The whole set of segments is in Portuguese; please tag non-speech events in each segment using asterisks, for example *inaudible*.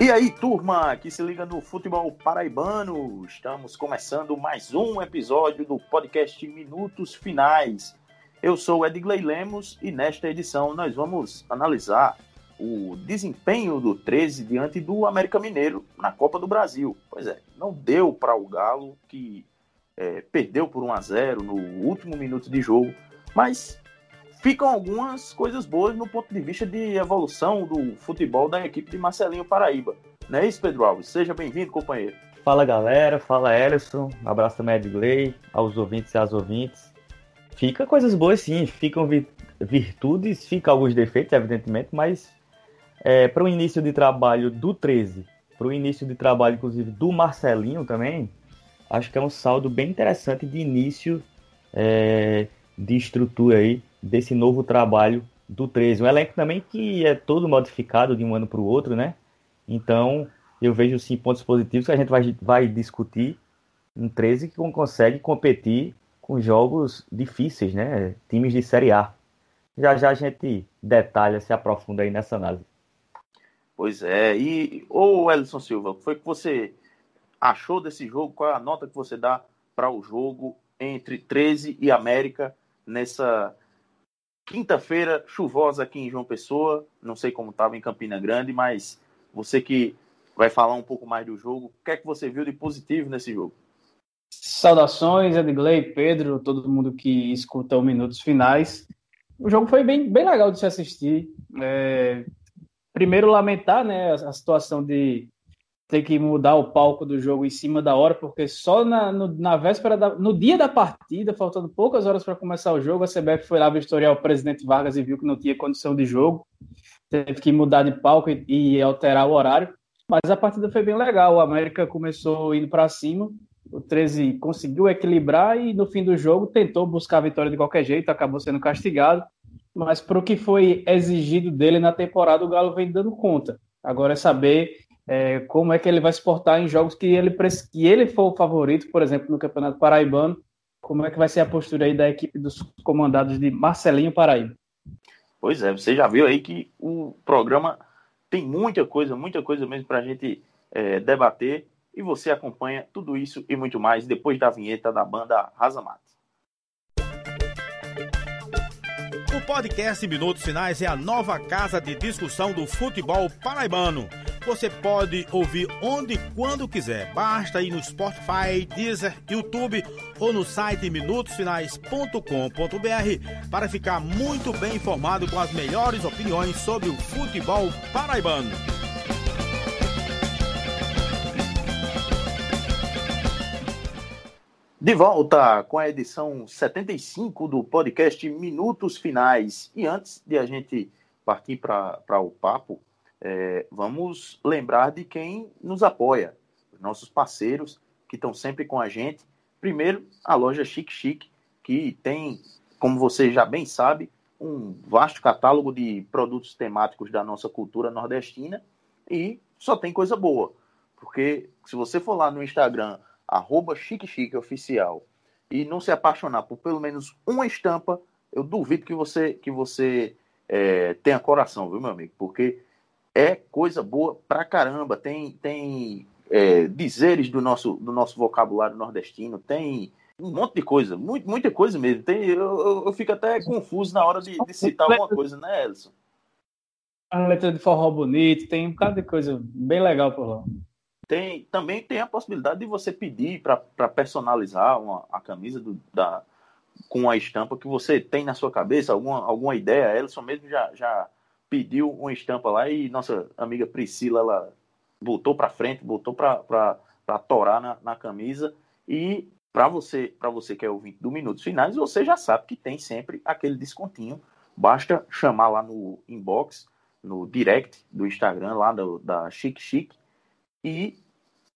E aí, turma que se liga no futebol paraibano, estamos começando mais um episódio do podcast Minutos Finais. Eu sou Edgley Lemos e nesta edição nós vamos analisar o desempenho do 13 diante do América Mineiro na Copa do Brasil. Pois é, não deu para o Galo, que é, perdeu por 1 a 0 no último minuto de jogo, mas ficam algumas coisas boas no ponto de vista de evolução do futebol da equipe de Marcelinho Paraíba. Não é isso, Pedro Alves? Seja bem-vindo, companheiro. Fala galera, fala Ellison, um abraço também a Edgley, aos ouvintes e às ouvintes. Fica coisas boas sim, ficam virtudes, fica alguns defeitos, evidentemente, mas é, para o início de trabalho do 13, para o início de trabalho, inclusive, do Marcelinho também, acho que é um saldo bem interessante de início é, de estrutura aí desse novo trabalho do 13. Um elenco também que é todo modificado de um ano para o outro, né? Então, eu vejo sim pontos positivos que a gente vai, vai discutir um 13 que consegue competir com jogos difíceis, né? Times de Série A. Já já a gente detalha, se aprofunda aí nessa análise. Pois é. E, ô Elson Silva, foi que você achou desse jogo? Qual é a nota que você dá para o jogo entre 13 e América nessa quinta-feira chuvosa aqui em João Pessoa. Não sei como estava em Campina Grande, mas você que vai falar um pouco mais do jogo, o que é que você viu de positivo nesse jogo? Saudações, Edgley, Pedro, todo mundo que escuta os minutos finais. O jogo foi bem, bem legal de se assistir. É... Primeiro, lamentar né, a situação de ter que mudar o palco do jogo em cima da hora, porque só na, no, na véspera, da, no dia da partida, faltando poucas horas para começar o jogo, a CBF foi lá vistoriar o presidente Vargas e viu que não tinha condição de jogo, teve que mudar de palco e, e alterar o horário, mas a partida foi bem legal, o América começou indo para cima, o 13 conseguiu equilibrar e no fim do jogo tentou buscar a vitória de qualquer jeito, acabou sendo castigado, mas para o que foi exigido dele na temporada, o Galo vem dando conta. Agora é saber é, como é que ele vai se portar em jogos que ele, que ele for o favorito, por exemplo, no Campeonato Paraibano, como é que vai ser a postura aí da equipe dos comandados de Marcelinho Paraíba. Pois é, você já viu aí que o programa tem muita coisa, muita coisa mesmo para a gente é, debater e você acompanha tudo isso e muito mais depois da vinheta da banda Razamata. O podcast Minutos Finais é a nova casa de discussão do futebol paraibano. Você pode ouvir onde e quando quiser. Basta ir no Spotify, Deezer, YouTube ou no site minutosfinais.com.br para ficar muito bem informado com as melhores opiniões sobre o futebol paraibano. De volta com a edição 75 do podcast Minutos Finais. E antes de a gente partir para o papo, é, vamos lembrar de quem nos apoia, os nossos parceiros que estão sempre com a gente. Primeiro, a loja Chic Chic, que tem, como você já bem sabe, um vasto catálogo de produtos temáticos da nossa cultura nordestina e só tem coisa boa. Porque se você for lá no Instagram arroba Oficial, e não se apaixonar por pelo menos uma estampa, eu duvido que você que você é, tenha coração, viu, meu amigo? Porque é coisa boa pra caramba. Tem, tem é, dizeres do nosso, do nosso vocabulário nordestino, tem um monte de coisa, muito, muita coisa mesmo. Tem, eu, eu, eu fico até confuso na hora de, de citar alguma coisa, né, Elson? A letra de forró bonito, tem um bocado de coisa bem legal por lá. Tem, também tem a possibilidade de você pedir para personalizar uma, a camisa do, da, com a estampa que você tem na sua cabeça, alguma, alguma ideia. Elson mesmo já, já pediu uma estampa lá e nossa amiga Priscila ela botou para frente, botou para torar na, na camisa. E para você, para você que é ouvinte do Minutos Finais, você já sabe que tem sempre aquele descontinho. Basta chamar lá no inbox, no direct do Instagram, lá do, da Chic Chic, e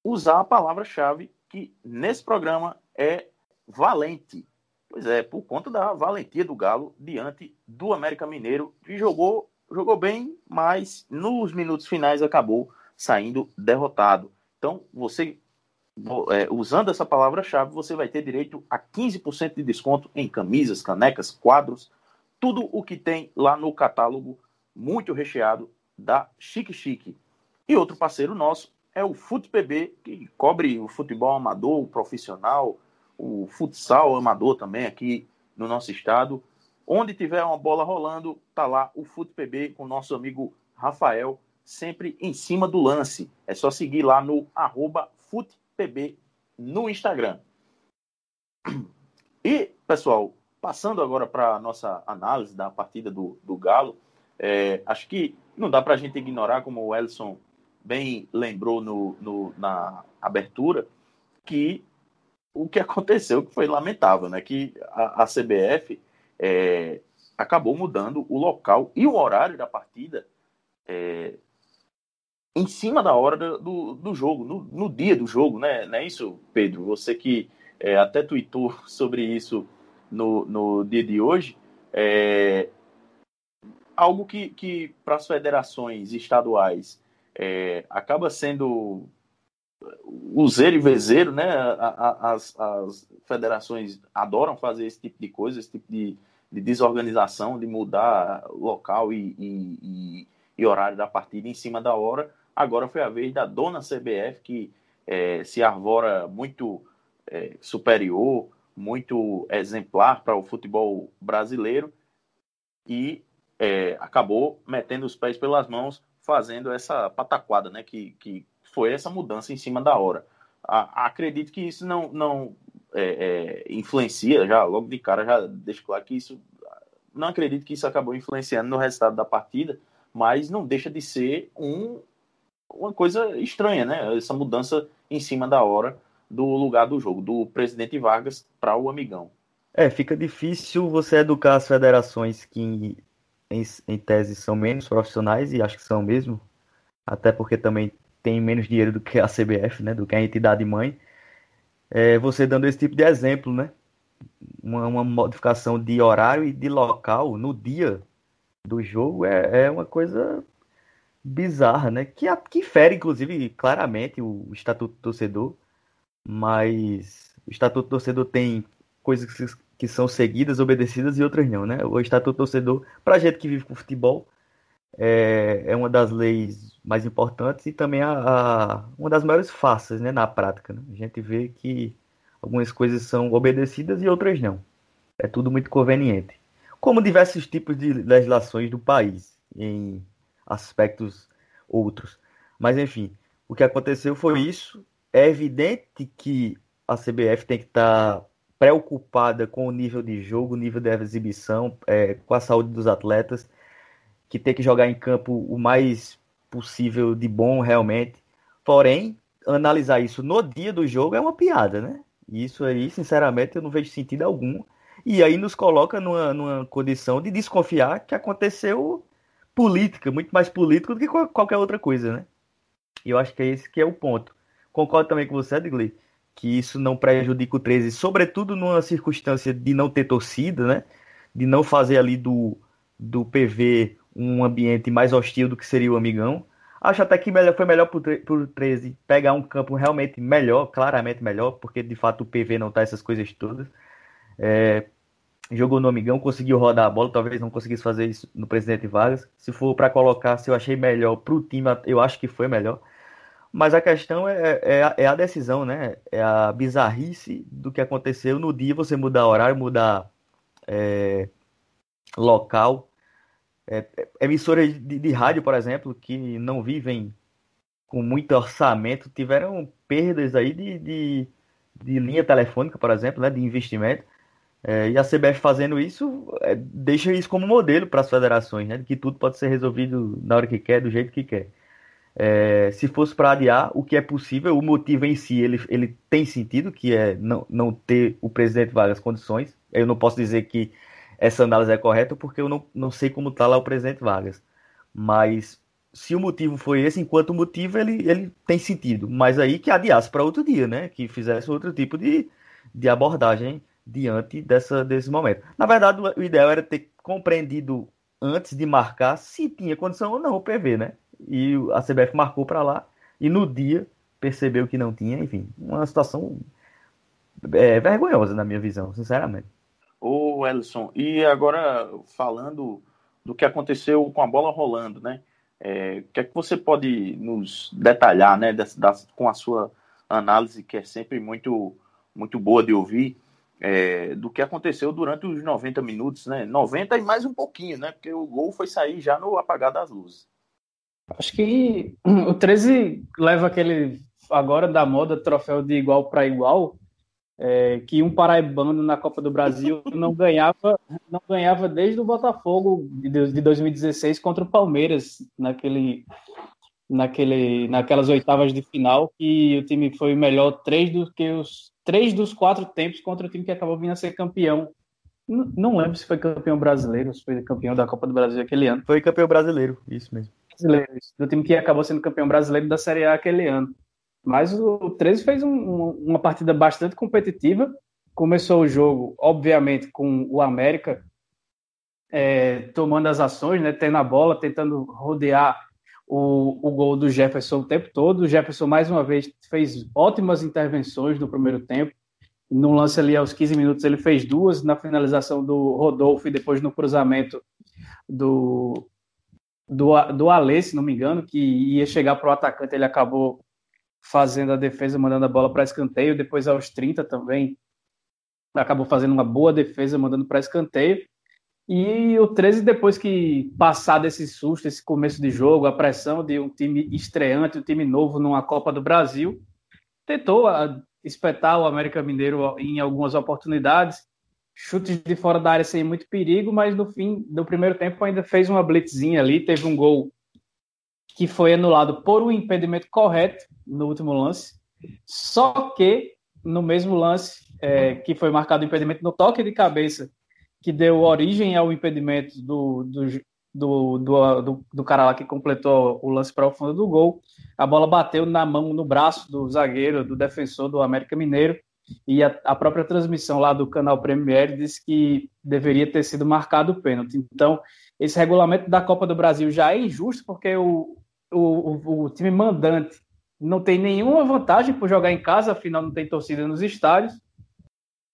usar a palavra-chave que nesse programa é valente. Pois é, por conta da valentia do Galo diante do América Mineiro, que jogou, jogou bem, mas nos minutos finais acabou saindo derrotado. Então, você, é, usando essa palavra-chave, você vai ter direito a 15% de desconto em camisas, canecas, quadros, tudo o que tem lá no catálogo muito recheado da Chique Chique. E outro parceiro nosso é o FutePB, que cobre o futebol amador, o profissional, o futsal amador também aqui no nosso estado. Onde tiver uma bola rolando, tá lá o FutePB com nosso amigo Rafael, sempre em cima do lance. É só seguir lá no arroba FutePB no Instagram. E, pessoal, passando agora para a nossa análise da partida do, do Galo, é, acho que não dá para a gente ignorar, como o Elson bem lembrou no, no, na abertura, que o que aconteceu que foi lamentável, né? Que a, a CBF é, acabou mudando o local e o horário da partida é, em cima da hora do, do jogo, no, no, dia do jogo, né? Não é isso, Pedro? Você que é, até tweetou *laughs* sobre isso no, no dia de hoje, é, algo que, que para as federações estaduais é, acaba sendo o e vezeiro, né? As, as federações adoram fazer esse tipo de coisa, esse tipo de, de desorganização, de mudar local e, e, e, horário da partida em cima da hora. Agora foi a vez da dona CBF, que é, se arvora muito é, superior, muito exemplar para o futebol brasileiro e é, acabou metendo os pés pelas mãos, fazendo essa pataquada, né? Que, que foi essa mudança em cima da hora. A, acredito que isso não, não é, é, influencia, já logo de cara, já deixo claro que isso. Não acredito que isso acabou influenciando no resultado da partida, mas não deixa de ser um, uma coisa estranha, né? Essa mudança em cima da hora do lugar do jogo, do presidente Vargas para o amigão. É, fica difícil você educar as federações que, em, em tese, são menos profissionais, e acho que são mesmo, até porque também tem menos dinheiro do que a CBF, né, do que a entidade mãe, é, você dando esse tipo de exemplo, né? Uma, uma, modificação de horário e de local no dia do jogo é, é uma coisa bizarra, né? Que, que fere, inclusive, claramente o, Estatuto do Torcedor mas o Estatuto Torcedor tem coisas que, que são seguidas, obedecidas e outras não, né? O Estatuto Torcedor, para gente que vive com futebol, é, é uma das leis mais importantes e também a, a, uma das maiores farsas né, na prática. Né? A gente vê que algumas coisas são obedecidas e outras não. É tudo muito conveniente. Como diversos tipos de legislações do país, em aspectos outros. Mas, enfim, o que aconteceu foi isso é evidente que a CBF tem que estar tá preocupada com o nível de jogo, nível de exibição, é, com a saúde dos atletas, que tem que jogar em campo o mais possível de bom realmente. Porém, analisar isso no dia do jogo é uma piada, né? Isso aí, sinceramente, eu não vejo sentido algum. E aí nos coloca numa, numa condição de desconfiar que aconteceu política, muito mais política do que qualquer outra coisa, né? E eu acho que é esse que é o ponto. Concordo também com você, Edgley, que isso não prejudica o 13, sobretudo numa circunstância de não ter torcida, né? De não fazer ali do, do PV um ambiente mais hostil do que seria o Amigão. Acho até que melhor, foi melhor para o 13 pegar um campo realmente melhor, claramente melhor, porque de fato o PV não tá essas coisas todas. É, jogou no Amigão, conseguiu rodar a bola, talvez não conseguisse fazer isso no Presidente Vargas. Se for para colocar, se eu achei melhor para o time, eu acho que foi melhor. Mas a questão é, é, é, a decisão, né? É a bizarrice do que aconteceu no dia você mudar horário, mudar é, local. É, é, emissoras de, de, rádio, por exemplo, que não vivem com muito orçamento, tiveram perdas aí de, de, de linha telefônica, por exemplo, né? De investimento. É, e a CBF fazendo isso é, deixa isso como modelo para as federações, né? De que tudo pode ser resolvido na hora que quer, do jeito que quer. É, se fosse para adiar, o que é possível, o motivo em si ele, ele tem sentido, que é não, não ter o presidente várias condições. Eu não posso dizer que essa análise é correta, porque eu não, não sei como está lá o presidente Vargas. Mas se o motivo foi esse, enquanto motivo ele, ele tem sentido. Mas aí que adiasse para outro dia, né? Que fizesse outro tipo de, de abordagem diante dessa, desse momento. Na verdade, o ideal era ter compreendido antes de marcar se tinha condição ou não o PV, né? e a CBF marcou para lá e no dia percebeu que não tinha, enfim, uma situação é, vergonhosa na minha visão, sinceramente. Ô, Ellison, e agora falando do que aconteceu com a bola rolando, né? É, o que é que você pode nos detalhar, né, com a sua análise, que é sempre muito, muito boa de ouvir, é, do que aconteceu durante os 90 minutos, né? 90 e mais um pouquinho, né? Porque o gol foi sair já no apagar das luzes. Acho que *clears throat* o 13 leva aquele agora da moda troféu de igual para igual, é, que um paraibano na Copa do Brasil não ganhava, não ganhava desde o Botafogo de 2016 contra o Palmeiras naquele, naquele, naquelas oitavas de final que o time foi melhor três do que os três dos quatro tempos contra o time que acabou vindo a ser campeão. Não, não lembro se foi campeão brasileiro, se foi campeão da Copa do Brasil aquele ano. Foi campeão brasileiro, isso mesmo. Brasileiro, isso, do time que acabou sendo campeão brasileiro da Série A aquele ano. Mas o 13 fez um, uma partida bastante competitiva. Começou o jogo, obviamente, com o América é, tomando as ações, né, tendo a bola, tentando rodear o, o gol do Jefferson o tempo todo. O Jefferson, mais uma vez, fez ótimas intervenções no primeiro tempo. No lance ali, aos 15 minutos, ele fez duas na finalização do Rodolfo e depois no cruzamento do, do, do Alê, se não me engano, que ia chegar para o atacante, ele acabou fazendo a defesa, mandando a bola para escanteio. Depois, aos 30 também, acabou fazendo uma boa defesa, mandando para escanteio. E o 13, depois que passar desse susto, esse começo de jogo, a pressão de um time estreante, um time novo numa Copa do Brasil, tentou ah, espetar o América Mineiro em algumas oportunidades, chutes de fora da área sem muito perigo, mas no fim do primeiro tempo ainda fez uma blitzinha ali, teve um gol que foi anulado por um impedimento correto no último lance. Só que no mesmo lance é, que foi marcado o impedimento no toque de cabeça, que deu origem ao impedimento do, do, do, do, do cara lá que completou o lance para o fundo do gol, a bola bateu na mão, no braço do zagueiro, do defensor do América Mineiro, e a, a própria transmissão lá do canal Premier disse que deveria ter sido marcado o pênalti. Então, esse regulamento da Copa do Brasil já é injusto, porque o, o, o, time mandante não tem nenhuma vantagem por jogar em casa, afinal não tem torcida nos estádios.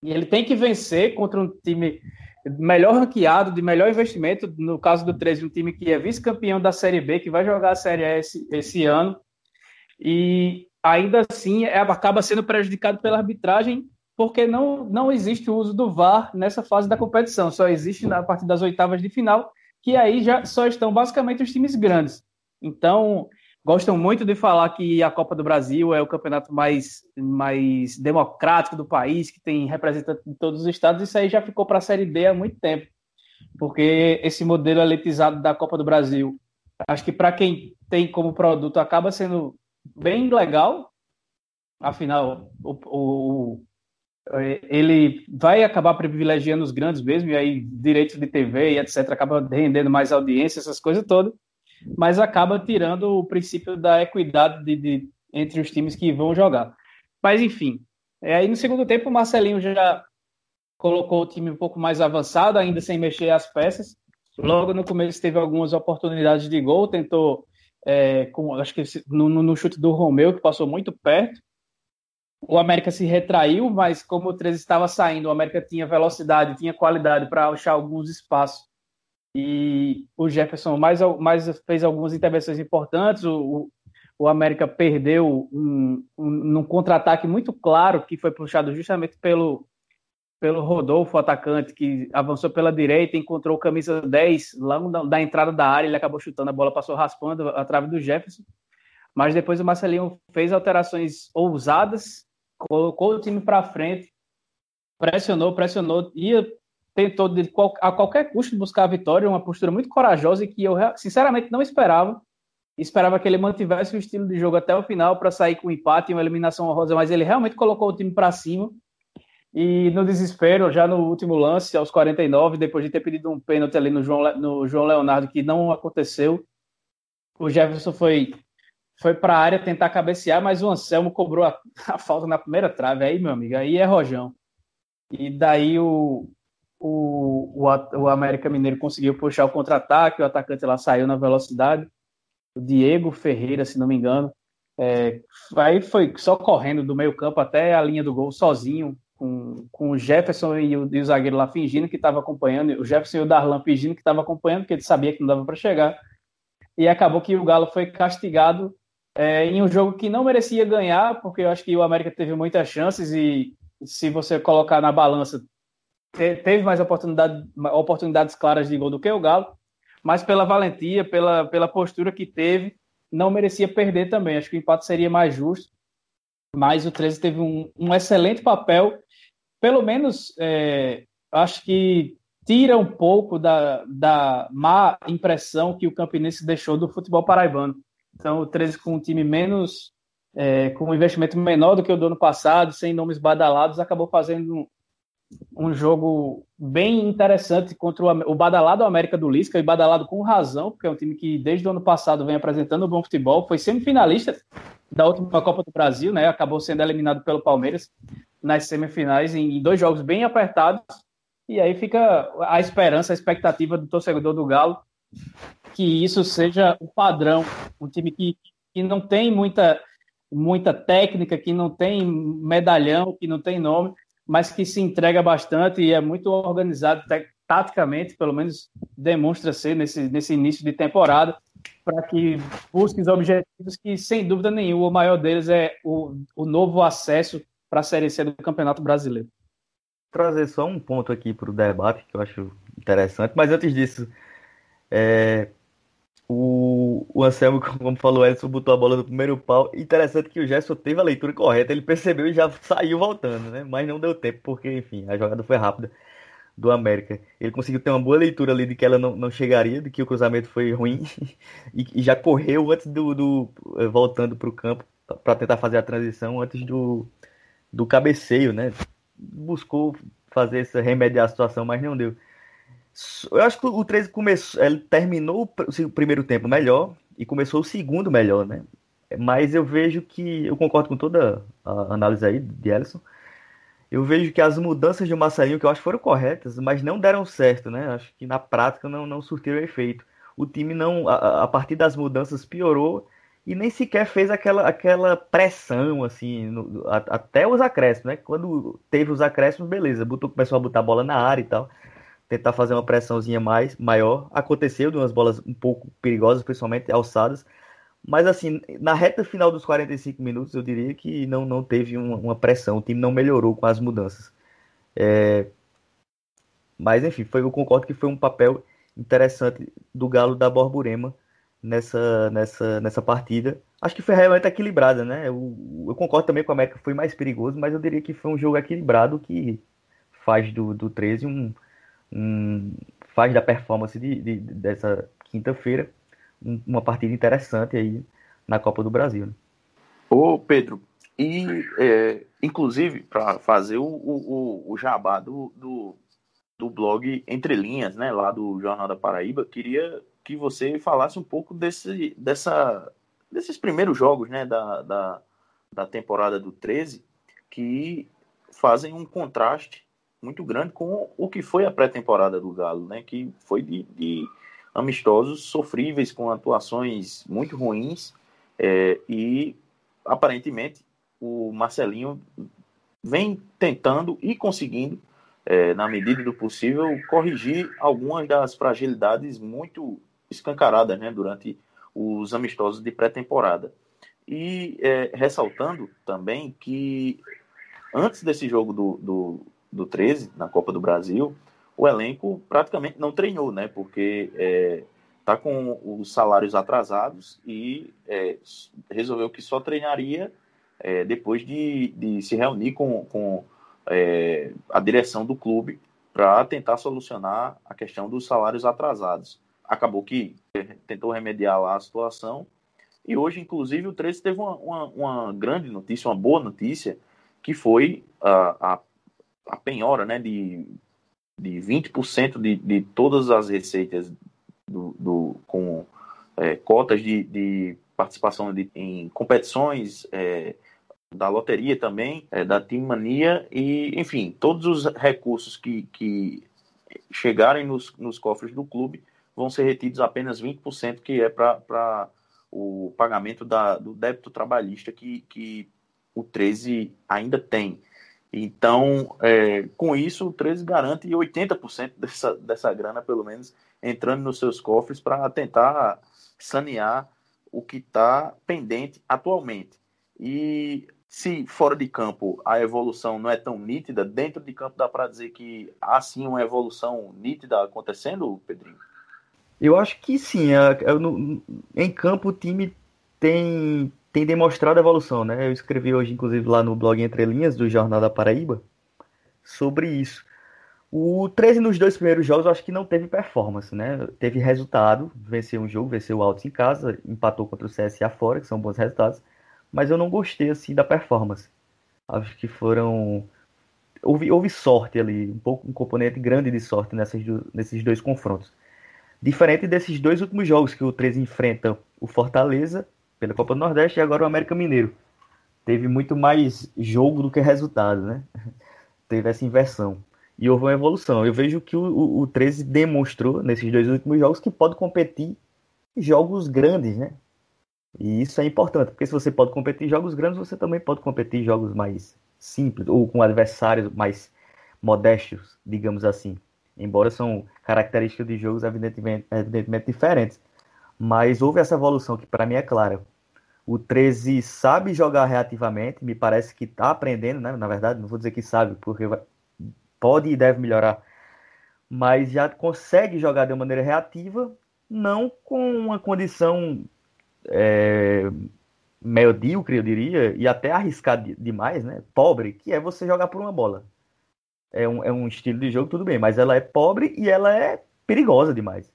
E ele tem que vencer contra um time melhor ranqueado, de melhor investimento. No caso do 13, um time que é vice-campeão da Série B, que vai jogar a Série A esse, esse ano. E ainda assim é, acaba sendo prejudicado pela arbitragem, porque não, não existe o uso do VAR nessa fase da competição. Só existe na partir das oitavas de final, que aí já só estão basicamente os times grandes. Então, gostam muito de falar que a Copa do Brasil é o campeonato mais, mais democrático do país, que tem representantes de todos os estados. Isso aí já ficou para a Série D há muito tempo, porque esse modelo elitizado da Copa do Brasil, acho que para quem tem como produto acaba sendo bem legal. Afinal, o, o, ele vai acabar privilegiando os grandes mesmo, e aí direitos de TV e etc. acaba rendendo mais audiência, essas coisas todas mas acaba tirando o princípio da equidade de, de, entre os times que vão jogar. Mas enfim, é, aí no segundo tempo o Marcelinho já colocou o time um pouco mais avançado, ainda sem mexer as peças. Logo no começo teve algumas oportunidades de gol, tentou, é, com, acho que no, no, chute do Romeu, que passou muito perto. O América se retraiu, mas como o 13 estava saindo, o América tinha velocidade, tinha qualidade para achar alguns espaços e o Jefferson mais, mais fez algumas intervenções importantes. O, o América perdeu um, um, num contra-ataque muito claro que foi puxado justamente pelo, pelo Rodolfo, atacante, que avançou pela direita, encontrou o camisa 10 lá da, da, entrada da área, ele acabou chutando, a bola passou raspando a trave do Jefferson. Mas depois o Marcelinho fez alterações ousadas, colocou o time para frente, pressionou, pressionou, ia tentou de, a qualquer custo buscar a vitória, uma postura muito corajosa e que eu sinceramente não esperava. Esperava que ele mantivesse o estilo de jogo até o final para sair com um empate e uma eliminação honrosa, mas ele realmente colocou o time para cima. E no desespero, já no último lance, aos 49, depois de ter pedido um pênalti ali no João, no João Leonardo, que não aconteceu, o Jefferson foi, foi para a área tentar cabecear, mas o Anselmo cobrou a, *laughs* a falta na primeira trave. Aí, meu amigo, aí é rojão. E daí o, o, o, o América Mineiro conseguiu puxar o contra-ataque, o atacante lá saiu na velocidade, o Diego Ferreira, se não me engano, é, aí foi só correndo do meio campo até a linha do gol sozinho, com, com o Jefferson e o, e o zagueiro lá fingindo que estava acompanhando, o Jefferson e o Darlan fingindo que estava acompanhando, porque ele sabia que não dava para chegar. e acabou que o Galo foi castigado é, em um jogo que não merecia ganhar, porque eu acho que o América teve muitas chances e se você colocar na balança, teve mais oportunidade, oportunidades claras de gol do que o Galo, mas pela valentia, pela, pela postura que teve, não merecia perder também. Acho que o empate seria mais justo, mas o 13 teve um, um excelente papel, pelo menos é, acho que tira um pouco da, da má impressão que o Campinense deixou do futebol paraibano. Então, o 13 com um time menos, é, com um investimento menor do que o do ano passado, sem nomes badalados, acabou fazendo um, jogo bem interessante contra o, o badalado América do Lisca, e badalado com razão, porque é um time que desde o ano passado vem apresentando bom futebol, foi semifinalista da última Copa do Brasil, né? acabou sendo eliminado pelo Palmeiras nas semifinais em, em dois jogos bem apertados, e aí fica a esperança, a expectativa do torcedor do Galo que isso seja o padrão. Um time que, que não tem muita, muita técnica, que não tem medalhão, que não tem nome, mas que se entrega bastante e é muito organizado taticamente, pelo menos demonstra ser nesse, nesse início de temporada, para que busque os objetivos que, sem dúvida nenhuma, o maior deles é o, o novo acesso para a Série C do Campeonato Brasileiro. Trazer só um ponto aqui para o debate que eu acho interessante, mas antes disso, é, o, o Anselmo, *laughs* como falou, Edson botou a bola no primeiro pau. Interessante que o Gerson teve a leitura correta, ele percebeu e já saiu voltando, né? Mas não deu tempo, porque, enfim, a jogada foi rápida do América. Ele conseguiu ter uma boa leitura ali de que ela não, não chegaria, de que o cruzamento foi ruim, *laughs* e, e já correu antes do. do voltando para o campo para tentar fazer a transição antes do, do cabeceio, né? buscou fazer essa remediar a situação, mas não deu. Eu acho que o 13 começou, ele terminou o primeiro tempo melhor e começou o segundo melhor, né? Mas eu vejo que eu concordo com toda a análise aí de Ellison. Eu vejo que as mudanças de Marcelinho que eu acho foram corretas, mas não deram certo, né? Acho que na prática não não surtiram efeito. O time não a, a partir das mudanças piorou e nem sequer fez aquela, aquela pressão, assim, no, a, até os acréscimos, né? Quando teve os acréscimos, beleza, botou, começou a botar a bola na área e tal, tentar fazer uma pressãozinha mais, maior. Aconteceu de umas bolas um pouco perigosas, principalmente alçadas, mas assim, na reta final dos 45 minutos, eu diria que não, não teve uma, uma pressão, o time não melhorou com as mudanças. É... Mas enfim, foi, eu concordo que foi um papel interessante do Galo da Borborema nessa, nessa, nessa partida. Acho que foi realmente equilibrada, né? Eu, eu, concordo também com a América foi mais perigoso, mas eu diria que foi um jogo equilibrado que faz do, do 13 um, faz da performance de, de dessa quinta-feira um, uma partida interessante aí na Copa do Brasil. Né? Ô Pedro, e é, inclusive para fazer o, o, o jabá do, do, do blog Entre Linhas, né, lá do Jornal da Paraíba, queria que você falasse um pouco desse, dessa, desses primeiros jogos né, da, da, da temporada do 13, que fazem um contraste muito grande com o que foi a pré-temporada do Galo, né, que foi de, de amistosos sofríveis, com atuações muito ruins, é, e aparentemente o Marcelinho vem tentando e conseguindo, é, na medida do possível, corrigir algumas das fragilidades muito escancaradas né, durante os amistosos de pré-temporada. E é, ressaltando também que antes desse jogo do, do, do 13, na Copa do Brasil, o elenco praticamente não treinou, né? Porque é, com os salários atrasados e é, resolveu que só treinaria é, depois de, de se reunir com, com é, a direção do clube para tentar solucionar a questão dos salários atrasados acabou que tentou remediar lá a situação. E hoje, inclusive, o 13 teve uma, uma, uma grande notícia, uma boa notícia, que foi a, a, a penhora né, de, de 20% de, de todas as receitas do, do com é, cotas de, de participação de, em competições é, da loteria também, é, da Team Mania e, enfim, todos os recursos que, que chegarem nos, nos cofres do clube vão ser retidos apenas 20%, que é para o pagamento da, do débito trabalhista que, que o 13 ainda tem. Então, é, com isso, o 13 garante 80% dessa, dessa grana, pelo menos, entrando nos seus cofres para tentar sanear o que está pendente atualmente. E se fora de campo a evolução não é tão nítida, dentro de campo dá para dizer que há sim uma evolução nítida acontecendo, Pedrinho? Eu acho que sim. Eu, no, em campo o time tem, tem demonstrado evolução, né? Eu escrevi hoje, inclusive, lá no blog Entre Linhas do Jornal da Paraíba sobre isso. O 13 nos dois primeiros jogos eu acho que não teve performance, né? Teve resultado, venceu um jogo, venceu o Altos em casa, empatou contra o CSA fora, que são bons resultados, mas eu não gostei assim da performance. Acho que foram houve, houve sorte ali, um pouco um componente grande de sorte nessas, nesses dois confrontos. Diferente desses dois últimos jogos que o 13 enfrenta o Fortaleza pela Copa do Nordeste e agora o América Mineiro. Teve muito mais jogo do que resultado, né? *laughs* Teve essa inversão e houve uma evolução. Eu vejo que o, o, o 13 demonstrou nesses dois últimos jogos que pode competir jogos grandes, né? E isso é importante, porque se você pode competir em jogos grandes, você também pode competir em jogos mais simples ou com adversários mais modestos, digamos assim. Embora são características de jogos evidentemente, evidentemente diferentes. Mas houve essa evolução que para mim é clara. O 13 sabe jogar reativamente, me parece que está aprendendo, né? Na verdade, não vou dizer que sabe, porque pode e deve melhorar, mas já consegue jogar de maneira reativa, não com uma condição é, medíocre, eu diria, e até arriscado demais, né? Pobre, que é você jogar por uma bola. É um, é um estilo de jogo, tudo bem, mas ela é pobre e ela é perigosa demais.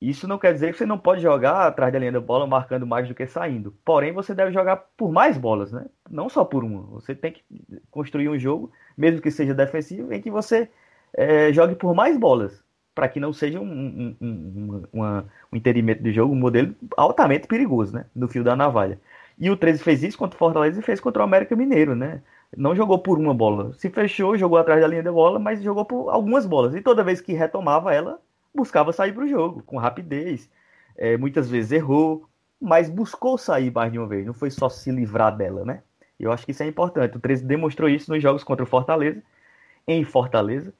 Isso não quer dizer que você não pode jogar atrás da linha da bola marcando mais do que saindo. Porém, você deve jogar por mais bolas, né? Não só por uma. Você tem que construir um jogo, mesmo que seja defensivo, em que você é, jogue por mais bolas. Para que não seja um, um, um, uma, um entendimento do jogo, um modelo altamente perigoso, né? No fio da navalha. E o 13 fez isso contra o Fortaleza e fez contra o América Mineiro, né? Não jogou por uma bola. Se fechou, jogou atrás da linha da bola, mas jogou por algumas bolas. E toda vez que retomava ela, buscava sair para o jogo com rapidez. É, muitas vezes errou, mas buscou sair mais de uma vez, não foi só se livrar dela, né? Eu acho que isso é importante. O 13 demonstrou isso nos jogos contra o Fortaleza, em Fortaleza,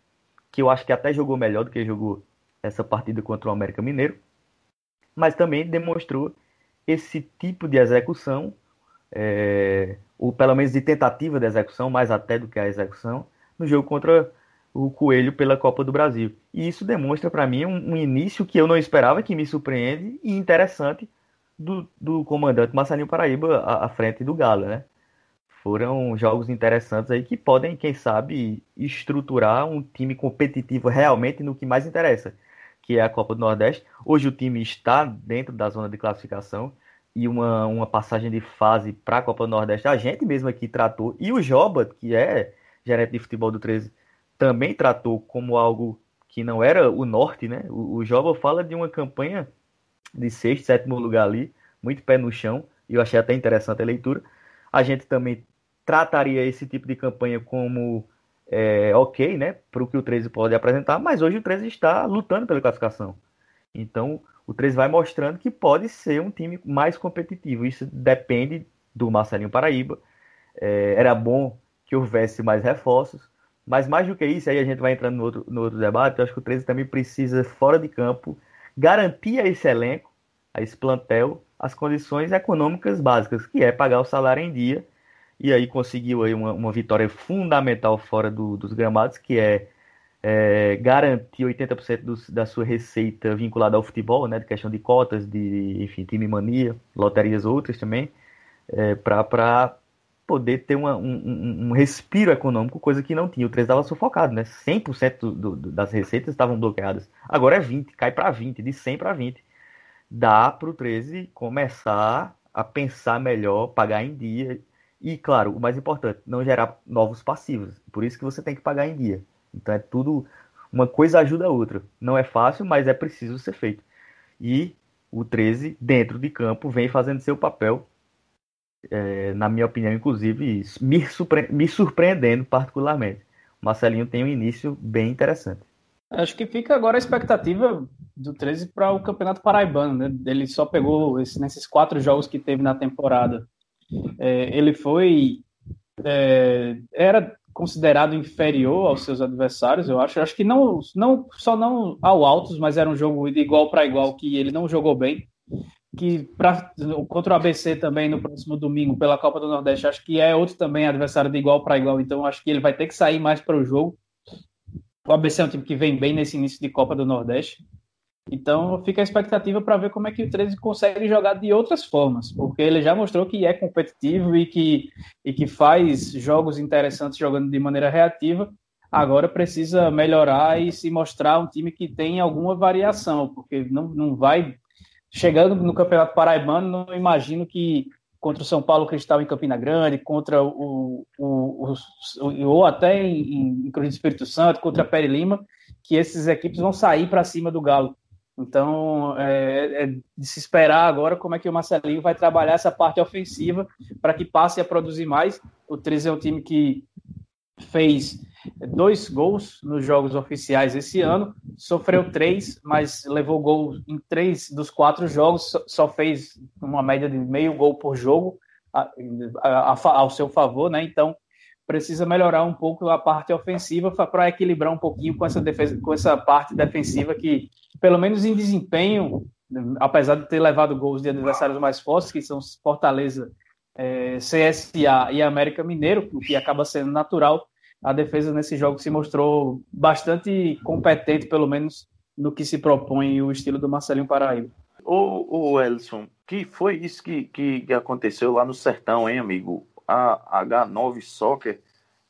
que eu acho que até jogou melhor do que jogou essa partida contra o América Mineiro, mas também demonstrou esse tipo de execução, é, ou pelo menos de tentativa de execução, mais até do que a execução, no jogo contra o Coelho pela Copa do Brasil. E isso demonstra para mim um, um, início que eu não esperava, que me surpreende e interessante do, do comandante Marcelinho Paraíba à, à, frente do Galo, né? Foram jogos interessantes aí que podem, quem sabe, estruturar um time competitivo realmente no que mais interessa, que é a Copa do Nordeste. Hoje o time está dentro da zona de classificação e uma, uma passagem de fase para a Copa do Nordeste a gente mesmo aqui tratou. E o Joba, que é gerente de futebol do 13, também tratou como algo que não era o norte, né? O, o fala de uma campanha de sexto, sétimo lugar ali, muito pé no chão, e eu achei até interessante a leitura. A gente também trataria esse tipo de campanha como é, ok, né? Para o que o 13 pode apresentar, mas hoje o 13 está lutando pela classificação. Então, o 13 vai mostrando que pode ser um time mais competitivo. Isso depende do Marcelinho Paraíba. É, era bom que houvesse mais reforços. Mas mais do que isso, aí a gente vai entrando no outro, no outro debate, eu acho que o 13 também precisa, fora de campo, garantir a esse elenco, a esse plantel, as condições econômicas básicas, que é pagar o salário em dia, e aí conseguiu aí uma, uma vitória fundamental fora do, dos gramados, que é, é garantir 80% do, da sua receita vinculada ao futebol, né, de questão de cotas, de enfim, time mania, loterias outras também, é, para poder ter uma, um, um, respiro econômico, coisa que não tinha. O 3 estava sufocado, né? 100% do, do, das receitas estavam bloqueadas. Agora é 20, cai para 20, de 100 para 20. Dá para o 13 começar a pensar melhor, pagar em dia. E, claro, o mais importante, não gerar novos passivos. Por isso que você tem que pagar em dia. Então é tudo. Uma coisa ajuda a outra. Não é fácil, mas é preciso ser feito. E o 13, dentro de campo, vem fazendo seu papel é, na minha opinião, inclusive, me, surpre me surpreendendo particularmente. O Marcelinho tem um início bem interessante. Acho que fica agora a expectativa do 13 para o Campeonato Paraibano. Né? Ele só pegou esse, nesses quatro jogos que teve na temporada. É, ele foi. É, era considerado inferior aos seus adversários, eu acho. Acho que não, não só não ao Altos, mas era um jogo de igual para igual que ele não jogou bem. Que pra, contra o ABC também no próximo domingo pela Copa do Nordeste, acho que é outro também adversário de igual para igual, então acho que ele vai ter que sair mais para o jogo. O ABC é um time que vem bem nesse início de Copa do Nordeste. Então fica a expectativa para ver como é que o 13 consegue jogar de outras formas, porque ele já mostrou que é competitivo e que, e que faz jogos interessantes jogando de maneira reativa. Agora precisa melhorar e se mostrar um time que tem alguma variação, porque não, não vai. Chegando no Campeonato Paraibano, não imagino que contra o São Paulo Cristal em Campina Grande, contra o, o, o, ou até em, em Cruz do Espírito Santo, contra a Pere Lima, que esses equipes vão sair para cima do Galo. Então, é, é, de se esperar agora como é que o Marcelinho vai trabalhar essa parte ofensiva para que passe a produzir mais. O 13 é um time que fez dois gols nos jogos oficiais esse ano, sofreu três, mas levou gol em três dos quatro jogos, só fez uma média de meio gol por jogo a, a, a, ao seu favor, né? Então precisa melhorar um pouco a parte ofensiva para equilibrar um pouquinho com essa defesa, com essa parte defensiva que, pelo menos em desempenho, apesar de ter levado gols de adversários mais fortes, que são Fortaleza, é, CSA e América Mineiro, o que acaba sendo natural, a defesa nesse jogo se mostrou bastante competente, pelo menos no que se propõe o estilo do Marcelinho Paraíba. Ô, ô Elson, que foi isso que, que, aconteceu lá no Sertão, hein, amigo? a H9 Soccer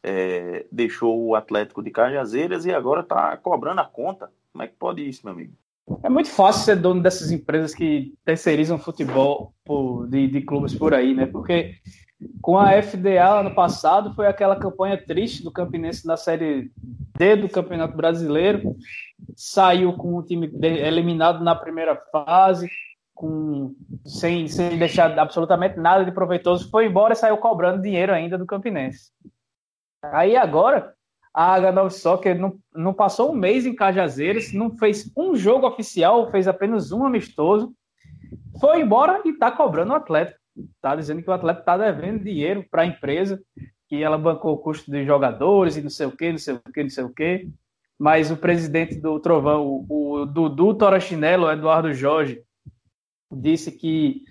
é, deixou o Atlético de Cajazeiras e agora está cobrando a conta. Como é que pode isso, meu amigo? É muito fácil ser dono dessas empresas que terceirizam futebol por, de, de clubes por aí, né? Porque com a FDA ano passado foi aquela campanha triste do Campinense na Série D do Campeonato Brasileiro. Saiu com o time eliminado na primeira fase, com, sem, sem deixar absolutamente nada de proveitoso, foi embora e saiu cobrando dinheiro ainda do Campinense. Aí agora, a H9 Soccer não, não passou um mês em Cajazeiras, não fez um jogo oficial, fez apenas um amistoso, foi embora e está cobrando o atleta. Está dizendo que o atleta está devendo dinheiro para a empresa, que ela bancou o custo dos jogadores e não sei o que, não sei o que, não sei o que. Mas o presidente do Trovão, o, o Dudu Torachinello, Eduardo Jorge, disse que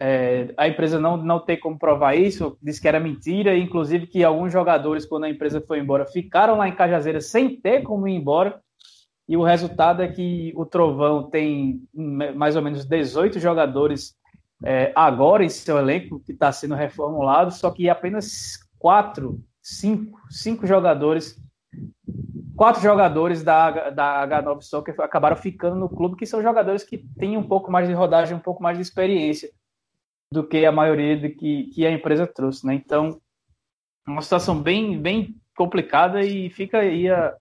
é, a empresa não, não tem como provar isso, disse que era mentira, inclusive que alguns jogadores, quando a empresa foi embora, ficaram lá em Cajazeiras sem ter como ir embora, e o resultado é que o Trovão tem mais ou menos 18 jogadores é, agora em seu elenco, que está sendo reformulado, só que apenas quatro, cinco, cinco jogadores quatro jogadores da, da H9 Soccer acabaram ficando no clube, que são jogadores que têm um pouco mais de rodagem, um pouco mais de experiência do que a maioria que, que a empresa trouxe, né? Então, uma situação bem, bem complicada e fica aí a,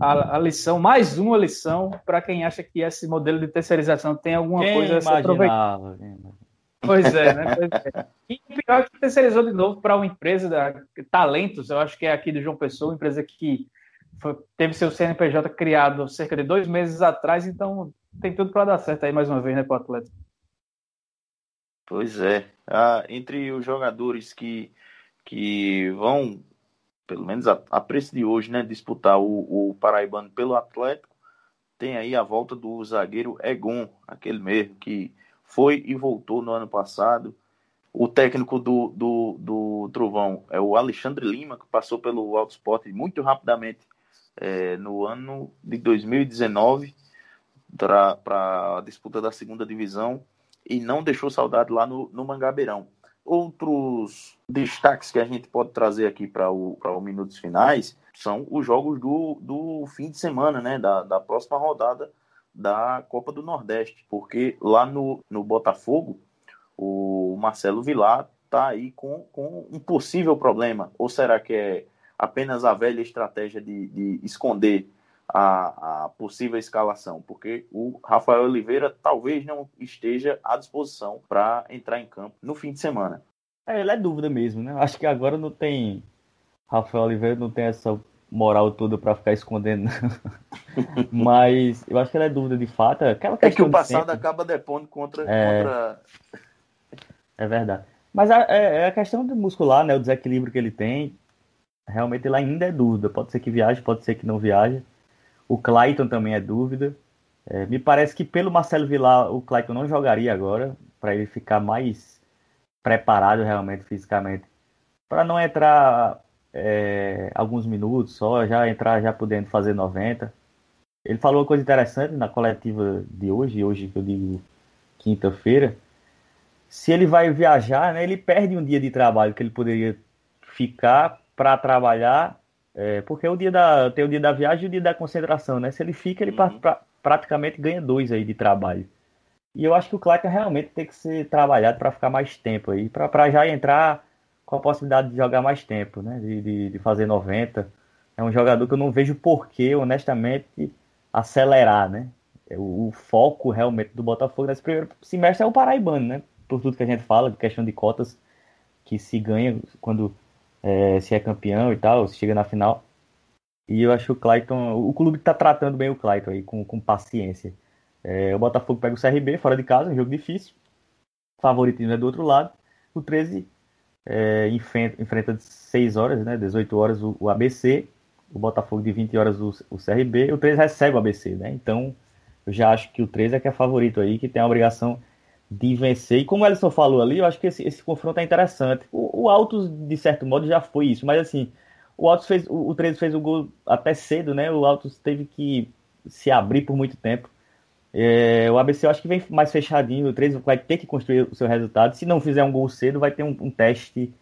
a, a lição, mais uma lição para quem acha que esse modelo de terceirização tem alguma quem coisa a se aproveitar. Pois é, né? Pois é. E o pior é que terceirizou de novo para uma empresa da Talentos, eu acho que é aqui do João Pessoa, empresa que foi, teve seu CNPJ criado cerca de dois meses atrás, então tem tudo para dar certo aí mais uma vez, né, para o Atlético. Pois é. Ah, entre os jogadores que, que vão, pelo menos a, a preço de hoje, né, disputar o, o Paraibano pelo Atlético, tem aí a volta do zagueiro Egon, aquele mesmo que foi e voltou no ano passado. O técnico do, do, do Trovão é o Alexandre Lima, que passou pelo Alto Sport muito rapidamente é, no ano de 2019 para a disputa da segunda divisão e não deixou saudade lá no, no Mangabeirão. Outros destaques que a gente pode trazer aqui para o, os minutos finais são os jogos do, do fim de semana, né, da, da próxima rodada da Copa do Nordeste, porque lá no, no Botafogo, o Marcelo Vilar está aí com, com um possível problema. Ou será que é apenas a velha estratégia de, de esconder a, a, possível escalação, porque o Rafael Oliveira talvez não esteja à disposição para entrar em campo no fim de semana. É, é dúvida mesmo, né? Acho que agora não tem. Rafael Oliveira não tem essa moral toda para ficar escondendo. *laughs* Mas eu acho que ele é dúvida de fato. Aquela é que o passado sempre... acaba depondo contra, é... contra. É verdade. Mas a, é, é, a questão do muscular, né? O desequilíbrio que ele tem realmente ele ainda é dúvida. Pode ser que viaje, pode ser que não viaje. O Clayton também é dúvida. É, me parece que pelo Marcelo Vilar, o Clayton não jogaria agora. para ele ficar mais preparado realmente fisicamente, para não entrar é, alguns minutos só, já entrar já podendo fazer 90. Ele falou uma coisa interessante na coletiva de hoje, hoje que eu digo quinta-feira. Se ele vai viajar, né, ele perde um dia de trabalho que ele poderia ficar para trabalhar, é, porque o dia da, tem o dia da viagem e o dia da concentração, né? Se ele fica, ele uhum. pra, praticamente ganha dois aí de trabalho. E eu acho que o Clayton realmente tem que ser trabalhado para ficar mais tempo aí, para já entrar com a possibilidade de jogar mais tempo, né? De, de, de, fazer 90. É um jogador que eu não vejo porquê, honestamente, acelerar, né? É, o, o, foco realmente do Botafogo nesse primeiro semestre é o Paraibano, né? Por tudo que a gente fala, de questão de cotas que se ganha quando é, se é campeão e tal, se chega na final. E eu acho que o Clayton, o clube está tratando bem o Clayton aí, com, com paciência. É, o Botafogo pega o CRB fora de casa, um jogo difícil. O favoritismo é do outro lado. O 13 é, enfrenta, enfrenta de 6 horas, né, 18 horas o, o, ABC. O Botafogo de 20 horas o, o CRB. E o 13 recebe o ABC, né? Então eu já acho que o 13 é que é favorito aí, que tem a obrigação de vencer. E como o Ellison falou ali, eu acho que esse, esse confronto é interessante. O, o de certo modo, já foi isso, mas assim, o Altos fez, o, o 13 fez o gol até cedo, né? O Altos teve que se abrir por muito tempo. É, o ABC eu acho que vem mais fechadinho. O 13 vai ter que construir o seu resultado. Se não fizer um gol cedo, vai ter um, um teste,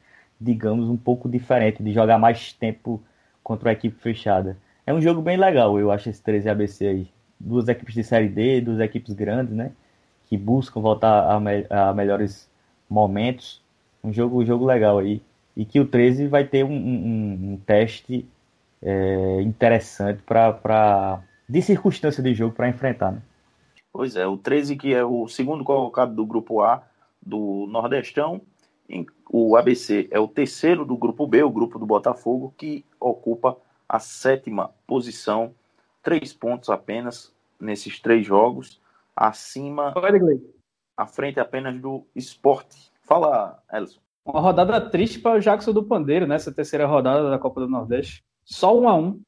digamos, um pouco diferente, de jogar mais tempo contra a equipe fechada. É um jogo bem legal, eu acho, esse 13 ABC aí. Duas equipes de Série D, duas equipes grandes, né? Que buscam voltar a, me a melhores momentos. Um jogo, um jogo legal aí. E que o 13 vai ter um, um, um teste é, interessante para de circunstância de jogo para enfrentar, né? Pois é, o 13 que é o segundo colocado do grupo A do Nordestão, o ABC é o terceiro do grupo B, o grupo do Botafogo, que ocupa a sétima posição, três pontos apenas nesses três jogos, acima, à frente apenas do esporte. Fala, Elson. Uma rodada triste para o Jackson do Pandeiro, nessa terceira rodada da Copa do Nordeste. Só um a um.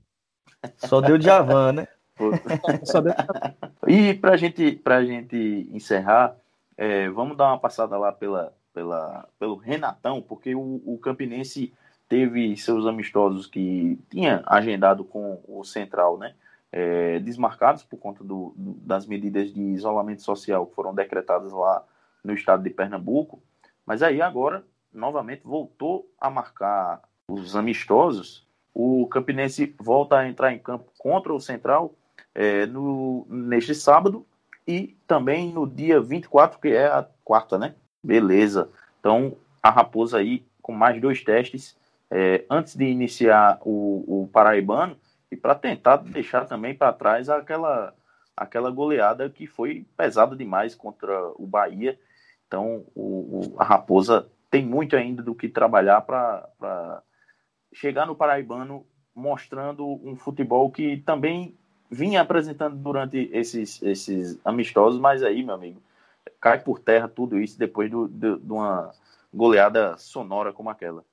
Só deu Javan, né? E para gente, a gente encerrar, é, vamos dar uma passada lá pela, pela, pelo Renatão, porque o, o Campinense teve seus amistosos que tinha agendado com o Central, né? É, desmarcados por conta do, do, das medidas de isolamento social que foram decretadas lá no estado de Pernambuco. Mas aí agora, novamente, voltou a marcar os amistosos. O Campinense volta a entrar em campo contra o Central é, no, neste sábado e também no dia 24, que é a quarta, né? Beleza. Então, a Raposa aí com mais dois testes é, antes de iniciar o, o Paraibano e para tentar deixar também para trás aquela, aquela goleada que foi pesada demais contra o Bahia. Então, o, o, a Raposa tem muito ainda do que trabalhar para chegar no Paraibano mostrando um futebol que também vinha apresentando durante esses, esses amistosos, mas aí, meu amigo, cai por terra tudo isso depois do, de, de uma goleada sonora como aquela.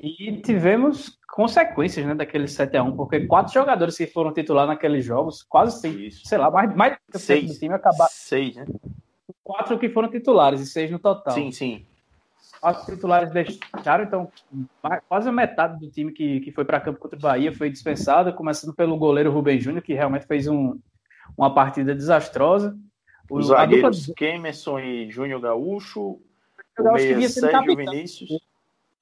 E tivemos consequências né, daquele 7x1, porque quatro jogadores que foram titular naqueles jogos, quase seis, sei lá, mais, mais seis, do time acabaram. Seis, né? Quatro que foram titulares e seis no total. Sim, sim os titulares deixaram, então quase a metade do time que, que foi para campo contra o Bahia foi dispensada, começando pelo goleiro Rubem Júnior, que realmente fez um, uma partida desastrosa. Os zagueiros dupla... Kemerson e Júnior Gaúcho, o meia Sérgio. Vinícius.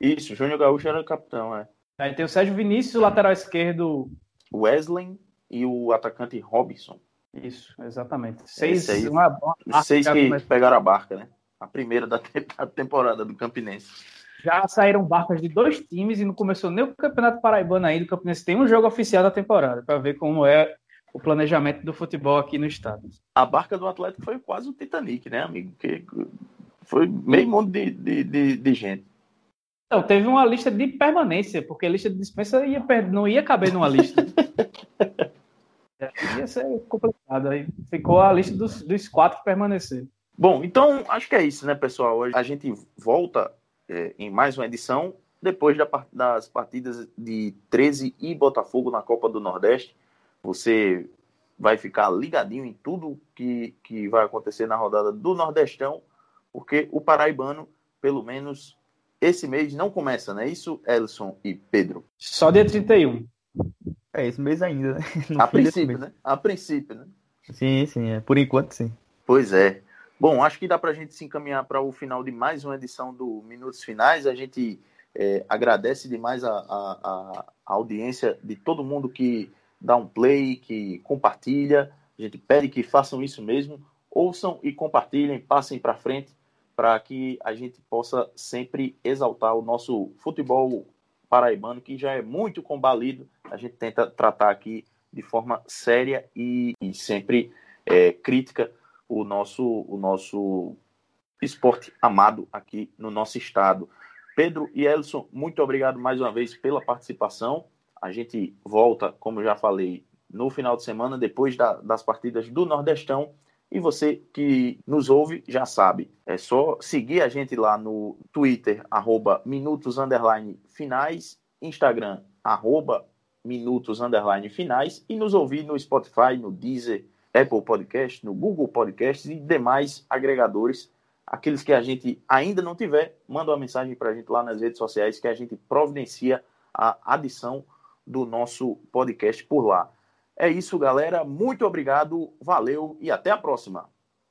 Isso, Júnior Gaúcho era o capitão, é. Aí tem o Sérgio Vinícius, o lateral esquerdo. Wesley e o atacante Robinson. Isso, exatamente. Seis, uma, uma seis que pegaram a barca, né? A primeira *laughs* da, temporada do Campinense. Já saíram barcas de dois times e não começou nem o Campeonato Paraibano ainda. O Campinense tem um jogo oficial da temporada para ver como é o planejamento do futebol aqui no estado. A barca do Atlético foi quase o Titanic, né, amigo? Que foi meio mundo de, de, de, de gente. Então, teve uma lista de permanência, porque a lista de dispensa ia, não ia caber numa lista. *laughs* ia ser complicado. Aí ficou a lista dos, dos quatro que permaneceram. Bom, então acho que é isso, né, pessoal? Hoje a gente volta é, em mais uma edição depois da, das partidas de 13 e Botafogo na Copa do Nordeste. Você vai ficar ligadinho em tudo que, que vai acontecer na rodada do Nordestão, porque o paraibano, pelo menos esse mês, não começa, não é isso, Elson e Pedro? Só dia 31. É esse mês ainda, né? *laughs* No a princípio, né? A princípio, né? Sim, sim, é. por enquanto sim. Pois é. Bom, acho que dá para a gente se encaminhar para o final de mais uma edição do Minutos Finais. A gente é, agradece demais a, a, a, audiência de todo mundo que dá um play, que compartilha. A gente pede que façam isso mesmo. Ouçam e compartilhem, passem para frente, para que a gente possa sempre exaltar o nosso futebol paraibano, que já é muito combalido. A gente tenta tratar aqui de forma séria e, e sempre é, crítica o nosso, o nosso esporte amado aqui no nosso estado. Pedro e Elson, muito obrigado mais uma vez pela participação. A gente volta, como já falei, no final de semana, depois da, das partidas do Nordestão. E você que nos ouve já sabe, é só seguir a gente lá no Twitter, arroba minutos finais, Instagram, arroba minutos finais, e nos ouvir no Spotify, no Deezer, Apple Podcast, no Google Podcasts e demais agregadores. Aqueles que a gente ainda não tiver, manda uma mensagem para a gente lá nas redes sociais que a gente providencia a adição do nosso podcast por lá. É isso, galera. Muito obrigado, valeu e até a próxima.